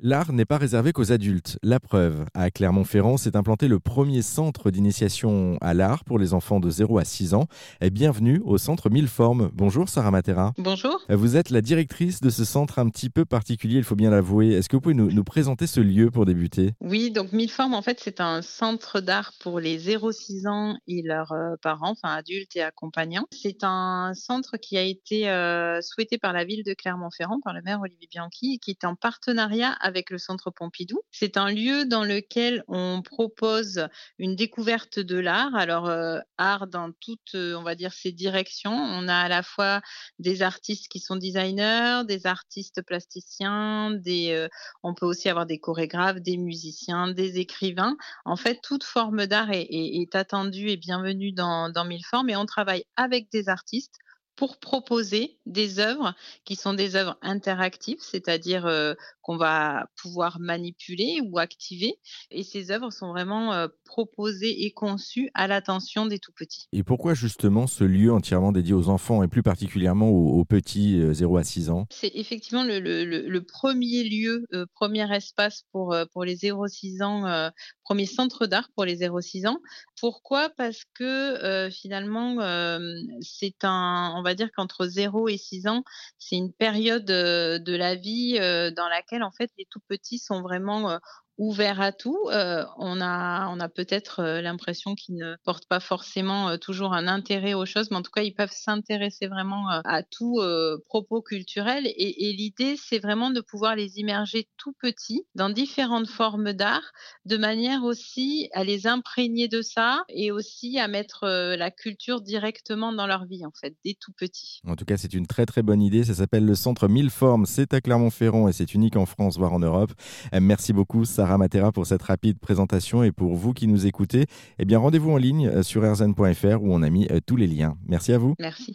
L'art n'est pas réservé qu'aux adultes. La preuve, à Clermont-Ferrand s'est implanté le premier centre d'initiation à l'art pour les enfants de 0 à 6 ans. Et bienvenue au centre Mille Formes. Bonjour Sarah Matera. Bonjour. Vous êtes la directrice de ce centre un petit peu particulier, il faut bien l'avouer. Est-ce que vous pouvez nous, nous, présenter ce lieu pour débuter? Oui, donc Mille Formes, en fait, c'est un centre d'art pour les 0-6 ans et leurs euh, parents, enfin adultes et accompagnants. C'est un centre qui a été euh, souhaité par la ville de Clermont-Ferrand, par le maire Olivier Bianchi, et qui est en partenariat avec le Centre Pompidou. C'est un lieu dans lequel on propose une découverte de l'art. Alors, euh, art dans toutes, euh, on va dire, ses directions. On a à la fois des artistes qui sont designers, des artistes plasticiens, des, euh, on peut aussi avoir des chorégraphes, des musiciens, des écrivains. En fait, toute forme d'art est, est, attendue et bienvenue dans, dans Mille Formes et on travaille avec des artistes pour proposer des œuvres qui sont des œuvres interactives, c'est-à-dire euh, qu'on va pouvoir manipuler ou activer. Et ces œuvres sont vraiment euh, proposées et conçues à l'attention des tout petits. Et pourquoi justement ce lieu entièrement dédié aux enfants et plus particulièrement aux, aux petits euh, 0 à 6 ans? C'est effectivement le, le, le, premier lieu, euh, premier espace pour, euh, pour les 0-6 ans, euh, premier centre d'art pour les 0-6 ans. Pourquoi? Parce que finalement, c'est un, on va dire qu'entre 0 et 6 ans, c'est une période de la vie dans laquelle en fait les tout petits sont vraiment ouvert à tout. Euh, on a, on a peut-être euh, l'impression qu'ils ne portent pas forcément euh, toujours un intérêt aux choses, mais en tout cas, ils peuvent s'intéresser vraiment à tout propos culturel. Et, l'idée, c'est vraiment de pouvoir les immerger tout petits dans différentes formes d'art, de manière aussi à les imprégner de ça et aussi à mettre la culture directement dans leur vie, en fait, dès tout petits. En tout cas, c'est une très très bonne idée. Ça s'appelle le Centre Mille Formes. C'est à Clermont-Ferrand et c'est unique en France, voire en Europe. Merci beaucoup, ça Sarah Matera pour cette rapide présentation et pour vous qui nous écoutez, eh bien rendez-vous en ligne sur rzn.fr où on a mis tous les liens. Merci à vous. Merci.